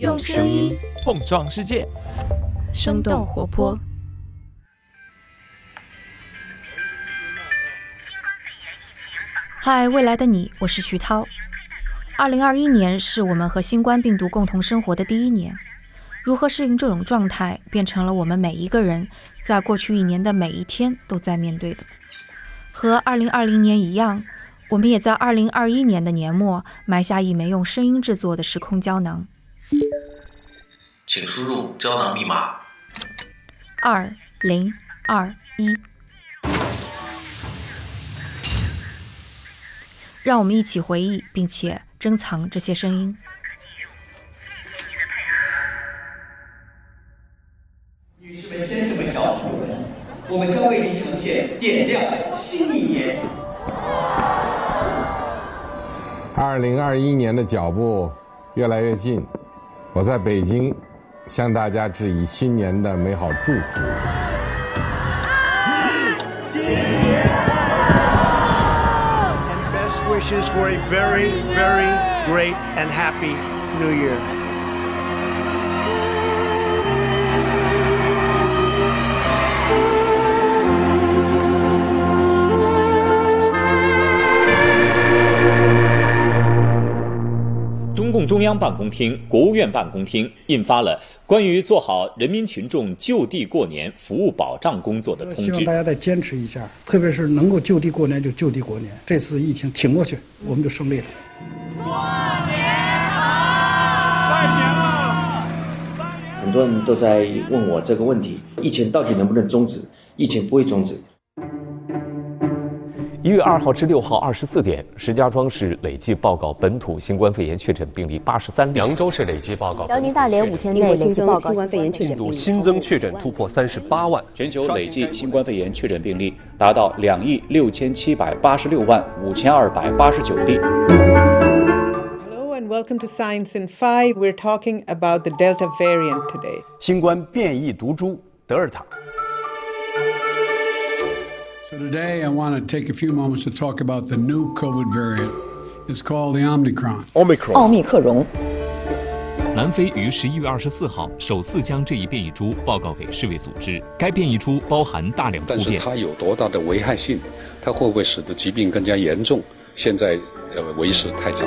用声音碰撞世界，生动活泼。嗨，未来的你，我是徐涛。二零二一年是我们和新冠病毒共同生活的第一年，如何适应这种状态，变成了我们每一个人在过去一年的每一天都在面对的。和二零二零年一样，我们也在二零二一年的年末埋下一枚用声音制作的时空胶囊。请输入胶囊密码：二零二一。让我们一起回忆，并且珍藏这些声音。女士们、先生们、小朋友们，我们将为您呈现点亮新一年。二零二一年的脚步越来越近，我在北京向大家致以新年的美好祝福。新年！And best wishes for a very, very great and happy New Year. 共中央办公厅、国务院办公厅印发了关于做好人民群众就地过年服务保障工作的通知。希望大家再坚持一下，特别是能够就地过年就就地过年。这次疫情挺过去，我们就胜利了。过年好！拜年了！很多人都在问我这个问题：疫情到底能不能终止？疫情不会终止。一月二号至六号二十四点，石家庄市累计报告本土新冠肺炎确诊病例八十三例；扬州市累计报告；辽宁大连五天内新增新冠肺炎确诊病例新增确诊突破三十八万。全球累计新冠肺炎确诊病例达到两亿六千七百八十六万五千二百八十九例。Hello and welcome to Science in Five. We're talking about the Delta variant today. 新冠变异毒株德尔塔。So today I want to take a few moments to talk about the new COVID variant. It's called the Omicron. Omicron. 奥密克戎。南非于十一月二十四号首次将这一变异株报告给世卫组织。该变异株包含大量突变。但是它有多大的危害性？它会不会使得疾病更加严重？现在呃为时太早。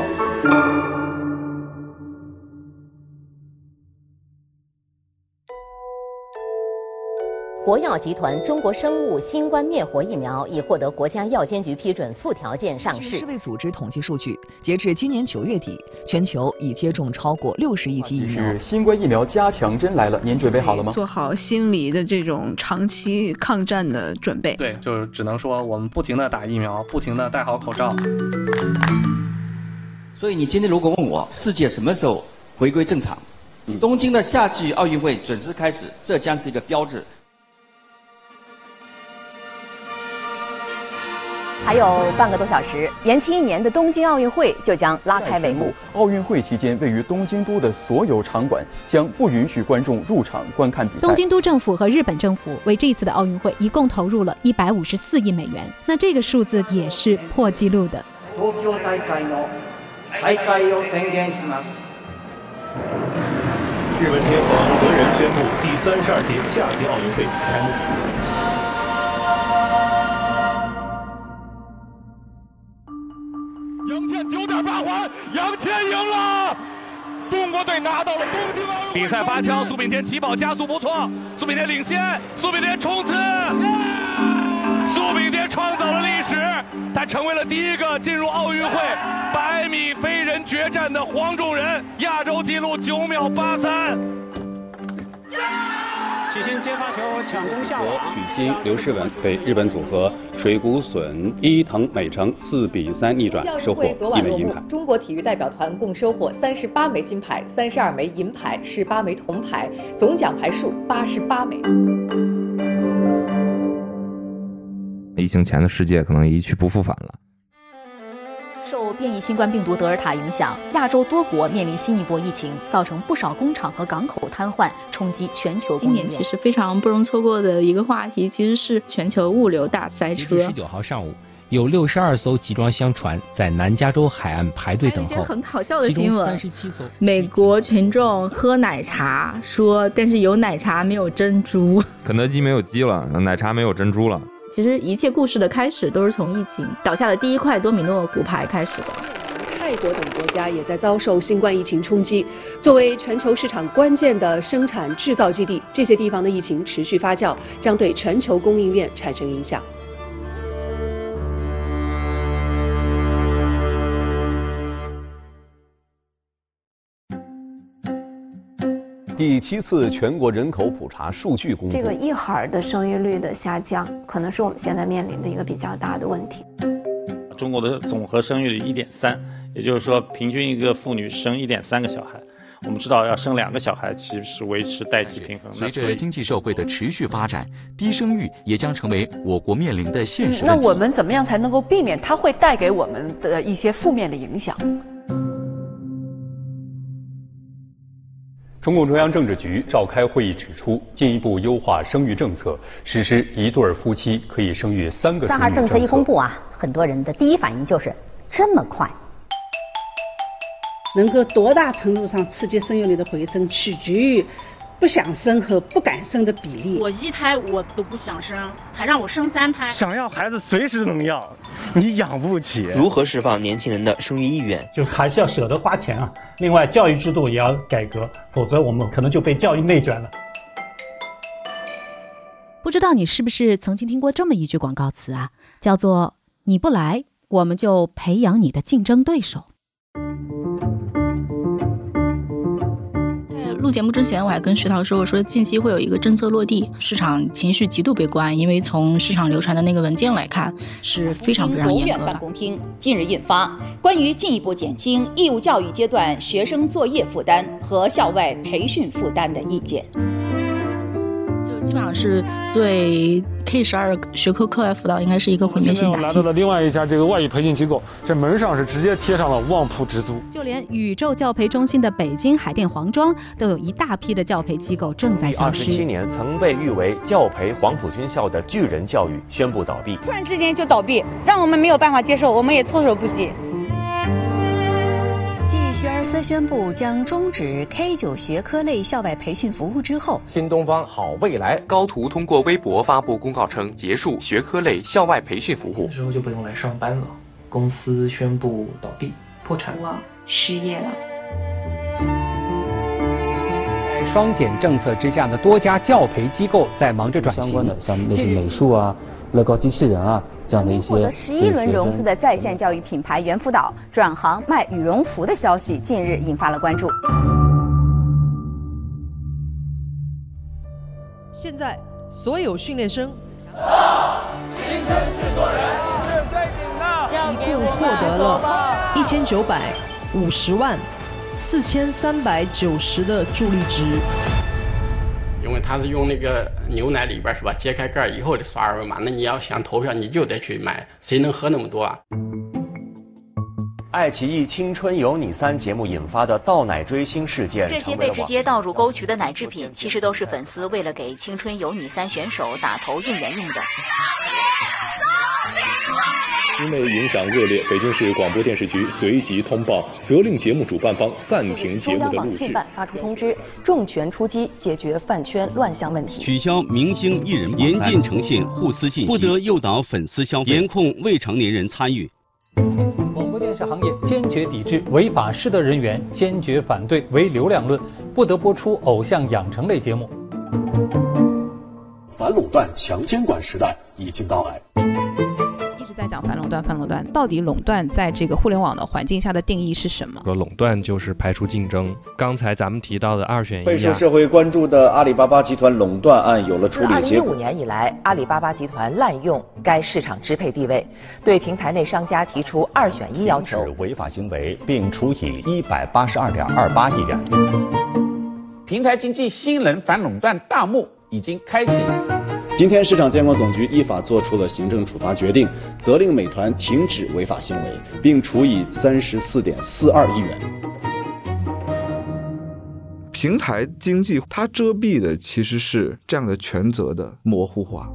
国药集团中国生物新冠灭活疫苗已获得国家药监局批准，附条件上市。世卫组织统计数据，截至今年九月底，全球已接种超过六十亿剂疫苗。是新冠疫苗加强针来了，您准备好了吗？做好心理的这种长期抗战的准备。对，就是只能说我们不停的打疫苗，不停的戴好口罩。所以你今天如果问我世界什么时候回归正常，东京的夏季奥运会准时开始，这将是一个标志。还有半个多小时，延期一年的东京奥运会就将拉开帷幕。奥运会期间，位于东京都的所有场馆将不允许观众入场观看比赛。东京都政府和日本政府为这次的奥运会一共投入了一百五十四亿美元，那这个数字也是破纪录的。東京大会の開会を宣言します。日本天皇德仁宣布第三十二届夏季奥运会开幕。 环，杨倩赢了，中国队拿到了东京奥运会。比赛发枪，苏炳添起跑加速不错，苏炳添领先，苏炳添冲刺，苏炳添创造了历史，他成为了第一个进入奥运会百米飞人决战的黄种人，亚洲纪录九秒八三。许昕接发球抢攻下网，许昕、刘诗雯被日本组合水谷隼、伊藤美诚四比三逆转，收获一枚银牌。中国体育代表团共收获三十八枚金牌、三十二枚银牌、十八枚铜牌，总奖牌数八十八枚。疫情前的世界可能一去不复返了。受变异新冠病毒德尔塔影响，亚洲多国面临新一波疫情，造成不少工厂和港口瘫痪，冲击全球。今年其实非常不容错过的一个话题，其实是全球物流大塞车。十九号上午，有六十二艘集装箱船在南加州海岸排队等候。很搞笑的新闻，三十七艘。美国群众喝奶茶，说但是有奶茶没有珍珠。肯德基没有鸡了，奶茶没有珍珠了。其实一切故事的开始都是从疫情倒下的第一块多米诺骨牌开始的。泰国等国家也在遭受新冠疫情冲击。作为全球市场关键的生产制造基地，这些地方的疫情持续发酵，将对全球供应链产生影响。第七次全国人口普查数据公布，这个一孩的生育率的下降，可能是我们现在面临的一个比较大的问题。中国的总和生育率一点三，也就是说，平均一个妇女生一点三个小孩。我们知道，要生两个小孩，其实是维持代际平衡。随着经济社会的持续发展，低生育也将成为我国面临的现实。那我们怎么样才能够避免它会带给我们的一些负面的影响？中共中央政治局召开会议指出，进一步优化生育政策，实施一对夫妻可以生育三个子女三孩政策一公布啊，很多人的第一反应就是这么快。能够多大程度上刺激生育率的回升，取决于不想生和不敢生的比例。我一胎我都不想生，还让我生三胎。想要孩子随时能要，你养不起。如何释放年轻人的生育意愿？就还是要舍得花钱啊！另外，教育制度也要改革，否则我们可能就被教育内卷了。不知道你是不是曾经听过这么一句广告词啊？叫做“你不来，我们就培养你的竞争对手”。录节目之前，我还跟徐涛说：“我说近期会有一个政策落地，市场情绪极度悲观，因为从市场流传的那个文件来看，是非常非常严格的。”国务院办公厅近日印发《关于进一步减轻义务教育阶段学生作业负担和校外培训负担的意见》，基本上是对。K 十二学科课外辅导应该是一个毁灭性打击。来到了另外一家这个外语培训机构，这门上是直接贴上了“旺铺直租”。就连宇宙教培中心的北京海淀黄庄，都有一大批的教培机构正在消失。二十七年曾被誉为教培黄埔军校的巨人教育宣布倒闭，突然之间就倒闭，让我们没有办法接受，我们也措手不及。宣布将终止 K 九学科类校外培训服务之后，新东方好未来高途通过微博发布公告称结束学科类校外培训服务，之后就不用来上班了。公司宣布倒闭破产，我失业了。在双减政策之下呢，多家教培机构在忙着转型，相关的像那些美术啊、乐高机器人啊。这样的一些获得十一轮融资的在线教育品牌猿辅导转行卖羽绒服的消息，近日引发了关注。现在所有训练生，新生制作人，一共获得了一千九百五十万四千三百九十的助力值。他是用那个牛奶里边是吧？揭开盖以后的刷二维码，那你要想投票，你就得去买，谁能喝那么多啊？爱奇艺《青春有你三》节目引发的倒奶追星事件，这些被直接倒入沟渠的奶制品，其实都是粉丝为了给《青春有你三》选手打头应援用的。因为影响恶劣，北京市广播电视局随即通报，责令节目主办方暂停节目的录制。发出通知，重拳出击，解决饭圈乱象问题。取消明星艺人严禁呈现互撕信息，不得诱导粉丝消费，严控未成年人参与。广播电视行业坚决抵制违法失德人员，坚决反对唯流量论，不得播出偶像养成类节目。反垄断强监管时代已经到来。反垄断，反垄断到底垄断在这个互联网的环境下的定义是什么？说垄断就是排除竞争。刚才咱们提到的二选一，备受社会关注的阿里巴巴集团垄断案有了处理结果。自2015年以来，阿里巴巴集团滥用该市场支配地位，对平台内商家提出二选一要求，违法行为，并处以一百八十二点二八亿元。平台经济新人反垄断大幕已经开启。今天，市场监管总局依法作出了行政处罚决定，责令美团停止违法行为，并处以三十四点四二亿元。平台经济它遮蔽的其实是这样的权责的模糊化。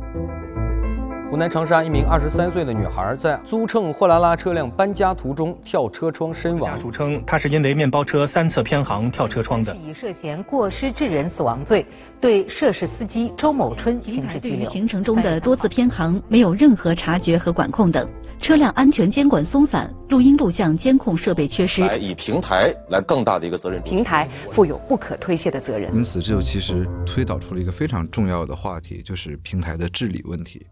湖南长沙一名二十三岁的女孩在租乘货拉拉车辆搬家途中跳车窗身亡。家属称，她是因为面包车三侧偏航跳车窗的。以涉嫌过失致人死亡罪，对涉事司机周某春刑事拘留。行程中的多次偏航，没有任何察觉和管控等，车辆安全监管松散，录音录像监控设备缺失。以平台来更大的一个责任，平台负有不可推卸的责任。因此，这就其实推导出了一个非常重要的话题，就是平台的治理问题。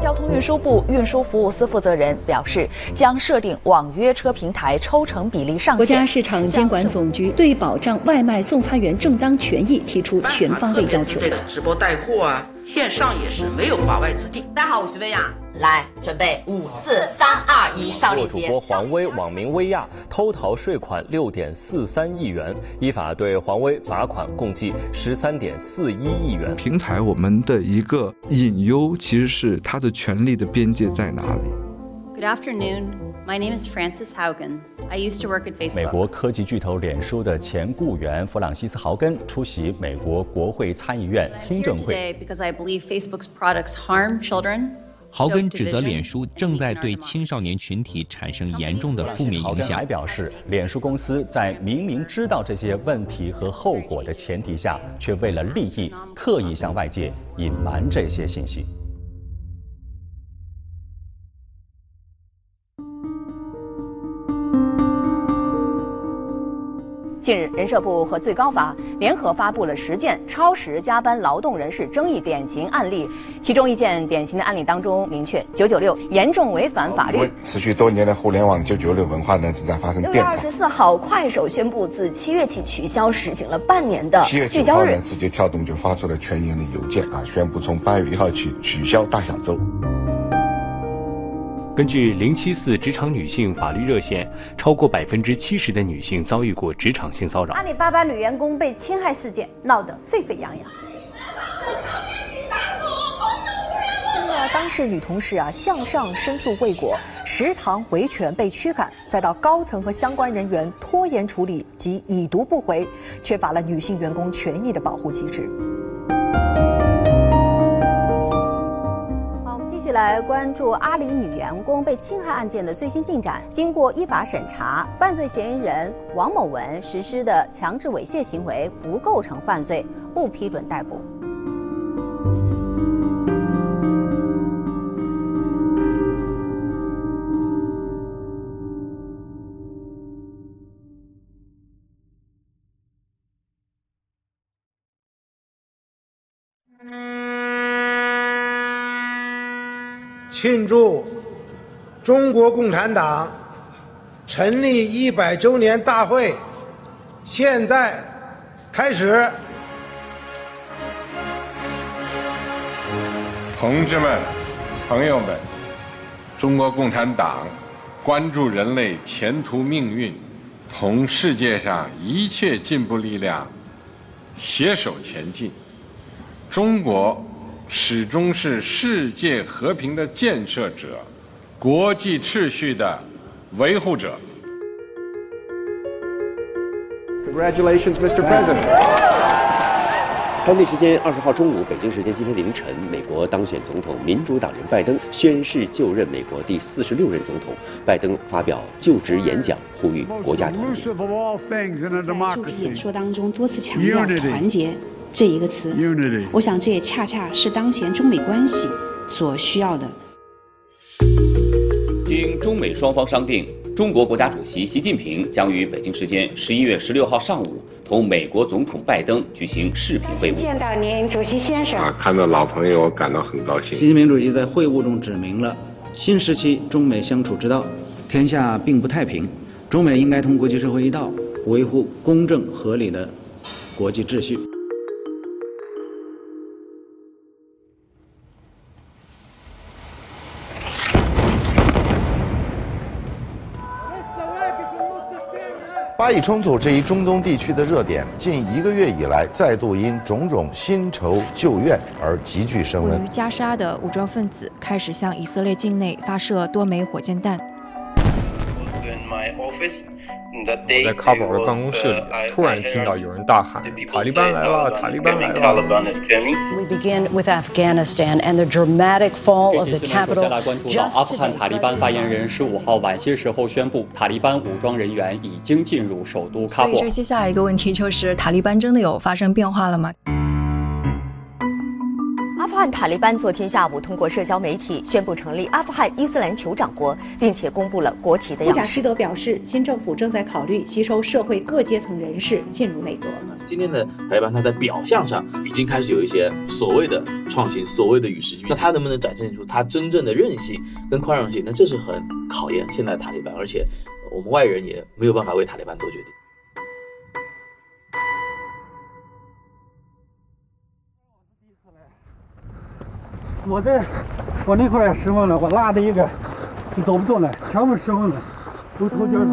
交通运输部运输服务司负责人表示，将设定网约车平台抽成比例上限。国家市场监管总局对保障外卖送餐员正当权益提出全方位要求。直播带货啊，线上也是没有法外之地。大家好，我是薇娅，来准备五四三二一，上链接。主播黄威网名薇娅偷逃税款六点四三亿元，依法对黄威罚款共计十三点四一亿元。平台我们的一个隐忧其实是它的权利的边界在哪里？Good afternoon, my name is Francis Haugen. I used to work at Facebook. 美国科技巨头脸书的前雇员弗朗西斯·豪根出席美国国会参议院听证会。Because I believe Facebook's products harm children. 豪根指责脸书正在对青少年群体产生严重的负面影响。还表示，脸书公司在明明知道这些问题和后果的前提下，却为了利益刻意向外界隐瞒这些信息。近日，人社部和最高法联合发布了十件超时加班劳动人士争议典型案例，其中一件典型的案例当中明确，九九六严重违反法律。持续多年的互联网九九六文化呢，正在发生变化。六月二十四号，快手宣布自七月起取消实行了半年的聚焦日。字节跳动就发出了全年的邮件啊，宣布从八月一号起取消大小周。根据零七四职场女性法律热线，超过百分之七十的女性遭遇过职场性骚扰。阿里巴巴女员工被侵害事件闹得沸沸扬扬。当事女同事啊向上申诉未果，食堂维权被驱赶，再到高层和相关人员拖延处理及已读不回，缺乏了女性员工权益的保护机制。来关注阿里女员工被侵害案件的最新进展。经过依法审查，犯罪嫌疑人王某文实施的强制猥亵行为不构成犯罪，不批准逮捕。祝中国共产党成立一百周年大会，现在开始。同志们、朋友们，中国共产党关注人类前途命运，同世界上一切进步力量携手前进。中国。始终是世界和平的建设者，国际秩序的维护者。Congratulations, Mr. President。当地时间二十号中午，北京时间今天凌晨，美国当选总统民主党人拜登宣誓就任美国第四十六任总统。拜登发表就职演讲，呼吁国家团结。在就职演说当中多次强调团结。这一个词，我想这也恰恰是当前中美关系所需要的。经中美双方商定，中国国家主席习近平将于北京时间十一月十六号上午同美国总统拜登举行视频会晤。见到您，主席先生。啊，看到老朋友，我感到很高兴。习近平主席在会晤中指明了新时期中美相处之道：天下并不太平，中美应该同国际社会一道，维护公正合理的国际秩序。巴以冲突这一中东地区的热点，近一个月以来再度因种种新仇旧怨而急剧升温。位于加沙的武装分子开始向以色列境内发射多枚火箭弹。我在喀布尔的办公室里，突然听到有人大喊：“塔利班来了！塔利班来了！” We begin with Afghanistan and the dramatic fall of the capital. 接下来关注到阿富汗塔利班发言人十五号晚些时候宣布，塔利班武装人员已经进入首都喀布尔。所以，接下来一个问题就是，塔利班真的有发生变化了吗？阿富汗塔利班昨天下午通过社交媒体宣布成立阿富汗伊斯兰酋长国，并且公布了国旗的样式。贾希德表示，新政府正在考虑吸收社会各阶层人士进入内阁。今天的塔利班，他在表象上已经开始有一些所谓的创新，所谓的与时俱进。那他能不能展现出他真正的韧性跟宽容性？那这是很考验现在塔利班，而且我们外人也没有办法为塔利班做决定。我在我那块也失控了，我拉的一个就走不动了，全部失控了，都脱筋了。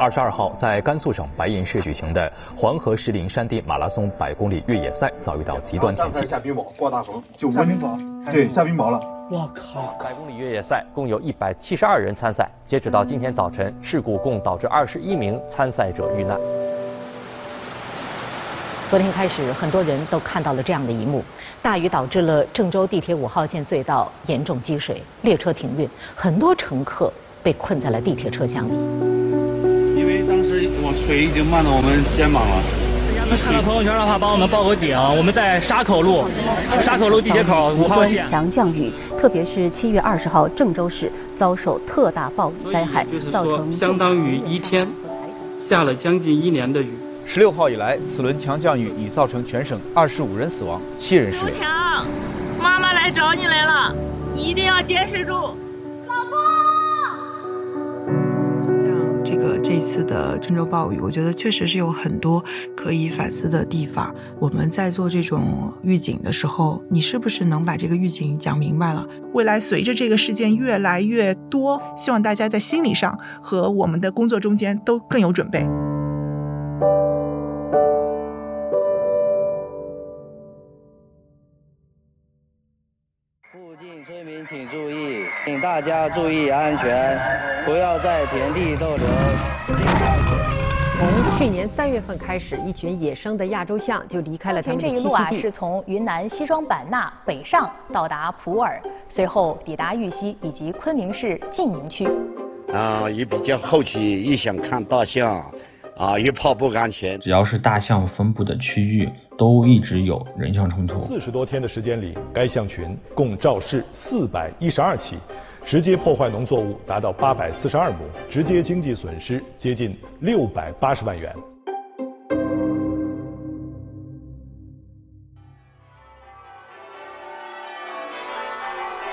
二十二号，在甘肃省白银市举行的黄河石林山地马拉松百公里越野赛遭遇到极端天气，下冰雹，刮大风，就下冰雹，对，下冰雹了。我靠！百公里越野赛共有一百七十二人参赛，截止到今天早晨，事故共导致二十一名参赛者遇难。昨天开始，很多人都看到了这样的一幕：大雨导致了郑州地铁五号线隧道严重积水，列车停运，很多乘客被困在了地铁车厢里。因为当时我水已经漫到我们肩膀了。大家们看到朋友圈的话，帮我们报个顶。我们在沙口路，沙口路地铁口五号线。强降雨，特别是七月二十号，郑州市遭受特大暴雨灾害，造成相当于一天下了将近一年的雨。十六号以来，此轮强降雨已造成全省二十五人死亡，七人失联。强，妈妈来找你来了，你一定要坚持住，老公。就像这个这次的郑州暴雨，我觉得确实是有很多可以反思的地方。我们在做这种预警的时候，你是不是能把这个预警讲明白了？未来随着这个事件越来越多，希望大家在心理上和我们的工作中间都更有准备。大家注意安全，不要在田地逗留。从去年三月份开始，一群野生的亚洲象就离开了他们的栖息地。这一路啊，是从云南西双版纳北上，到达普洱，随后抵达玉溪以及昆明市晋宁区。啊，也比较好奇，也想看大象，啊，也怕不安全。只要是大象分布的区域。都一直有人象冲突。四十多天的时间里，该象群共肇事四百一十二起，直接破坏农作物达到八百四十二亩，直接经济损失接近六百八十万元。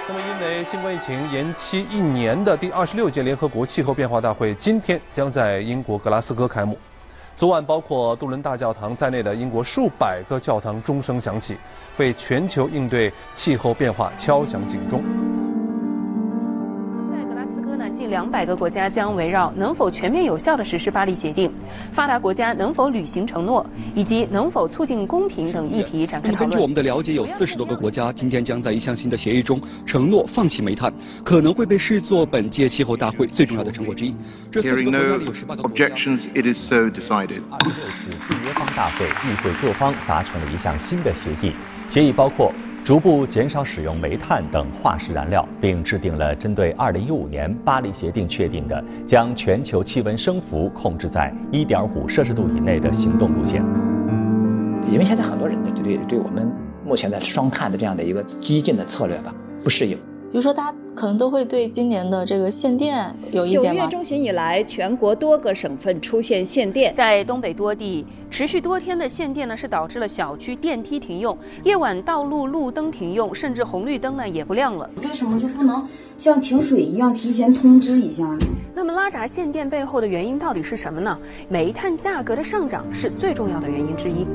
那么，因为新冠疫情延期一年的第二十六届联合国气候变化大会，今天将在英国格拉斯哥开幕。昨晚，包括杜伦大教堂在内的英国数百个教堂钟声响起，为全球应对气候变化敲响警钟。近两百个国家将围绕能否全面有效地实施巴黎协定、发达国家能否履行承诺以及能否促进公平等议题展开讨论。根据我们的了解，有四十多个国家今天将在一项新的协议中承诺放弃煤炭，可能会被视作本届气候大会最重要的成果之一。这四十多个国家里有十八个国家。二十六次缔约方大会，议会各方达成了一项新的协议。协议包括逐步减少使用煤炭等化石燃料，并制定了针对二零一五年巴黎协定确定的将全球气温升幅控制在一点五摄氏度以内的行动路线。因为现在很多人对对对我们目前的双碳的这样的一个激进的策略吧不适应。比如说，大家可能都会对今年的这个限电有意见吗？九月中旬以来，全国多个省份出现限电，在东北多地持续多天的限电呢，是导致了小区电梯停用，夜晚道路路灯停用，甚至红绿灯呢也不亮了。为什么就不能像停水一样提前通知一下呢？那么拉闸限电背后的原因到底是什么呢？煤炭价格的上涨是最重要的原因之一。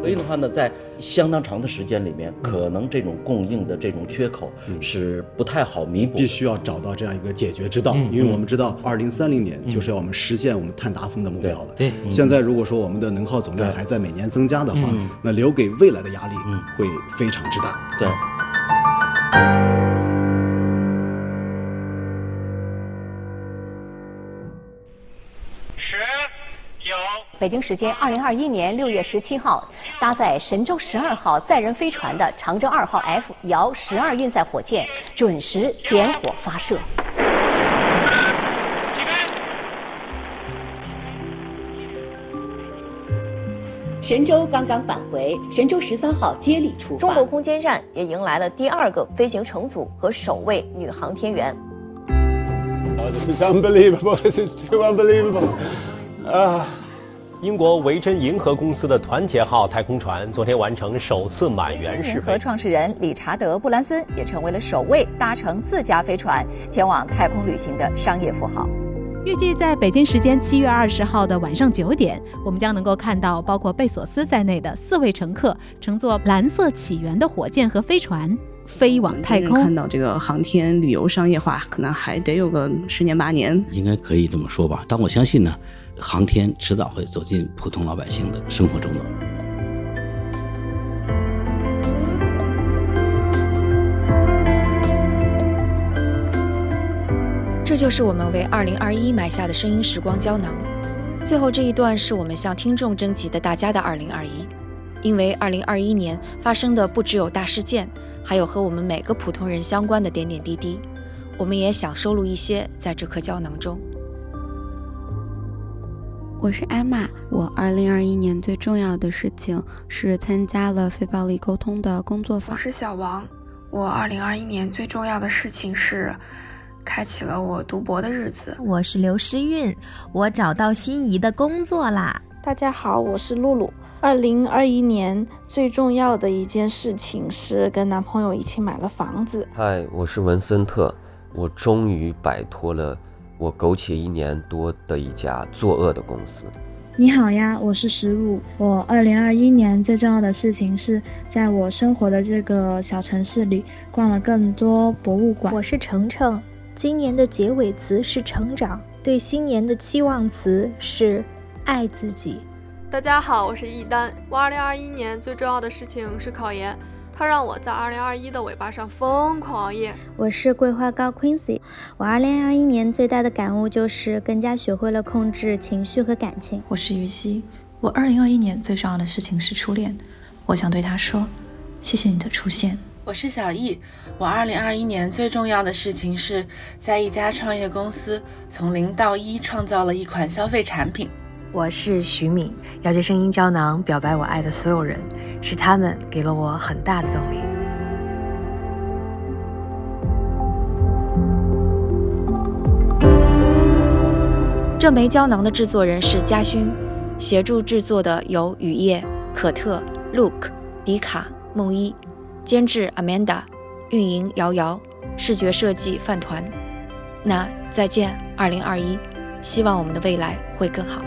所以的话呢，在相当长的时间里面，可能这种供应的这种缺口是不太好弥补，必须要找到这样一个解决之道。因为我们知道，二零三零年就是要我们实现我们碳达峰的目标了。对，现在如果说我们的能耗总量还在每年增加的话，那留给未来的压力会非常之大。对。北京时间二零二一年六月十七号，搭载神舟十二号载人飞船的长征二号 F 遥十二运载火箭准时点火发射。神舟刚刚返回，神舟十三号接力出发。中国空间站也迎来了第二个飞行乘组和首位女航天员。Oh, this is unbelievable! This is too unbelievable! 啊，英国维珍银河公司的团结号太空船昨天完成首次满员试飞。和创始人理查德·布兰森也成为了首位搭乘自家飞船前往太空旅行的商业富豪。预计在北京时间七月二十号的晚上九点，我们将能够看到包括贝索斯在内的四位乘客乘坐蓝色起源的火箭和飞船飞往太空。看到这个航天旅游商业化，可能还得有个十年八年。应该可以这么说吧，但我相信呢，航天迟早会走进普通老百姓的生活中的。这就是我们为二零二一埋下的声音时光胶囊。最后这一段是我们向听众征集的大家的二零二一，因为二零二一年发生的不只有大事件，还有和我们每个普通人相关的点点滴滴，我们也想收录一些在这颗胶囊中。我是艾玛，我二零二一年最重要的事情是参加了非暴力沟通的工作坊。我是小王，我二零二一年最重要的事情是。开启了我读博的日子。我是刘诗韵，我找到心仪的工作啦。大家好，我是露露。二零二一年最重要的一件事情是跟男朋友一起买了房子。嗨，我是文森特，我终于摆脱了我苟且一年多的一家作恶的公司。你好呀，我是十五。我二零二一年最重要的事情是在我生活的这个小城市里逛了更多博物馆。我是程程。今年的结尾词是成长，对新年的期望词是爱自己。大家好，我是一丹。我二零二一年最重要的事情是考研，它让我在二零二一的尾巴上疯狂熬夜。我是桂花糕 Quincy。我二零二一年最大的感悟就是更加学会了控制情绪和感情。我是于西。我二零二一年最重要的事情是初恋，我想对他说，谢谢你的出现。我是小易，我二零二一年最重要的事情是在一家创业公司从零到一创造了一款消费产品。我是徐敏，要借声音胶囊表白我爱的所有人，是他们给了我很大的动力。这枚胶囊的制作人是嘉勋，协助制作的有雨夜、可特、Luke、迪卡、梦一。监制 Amanda，运营瑶瑶，视觉设计饭团。那再见，二零二一，希望我们的未来会更好。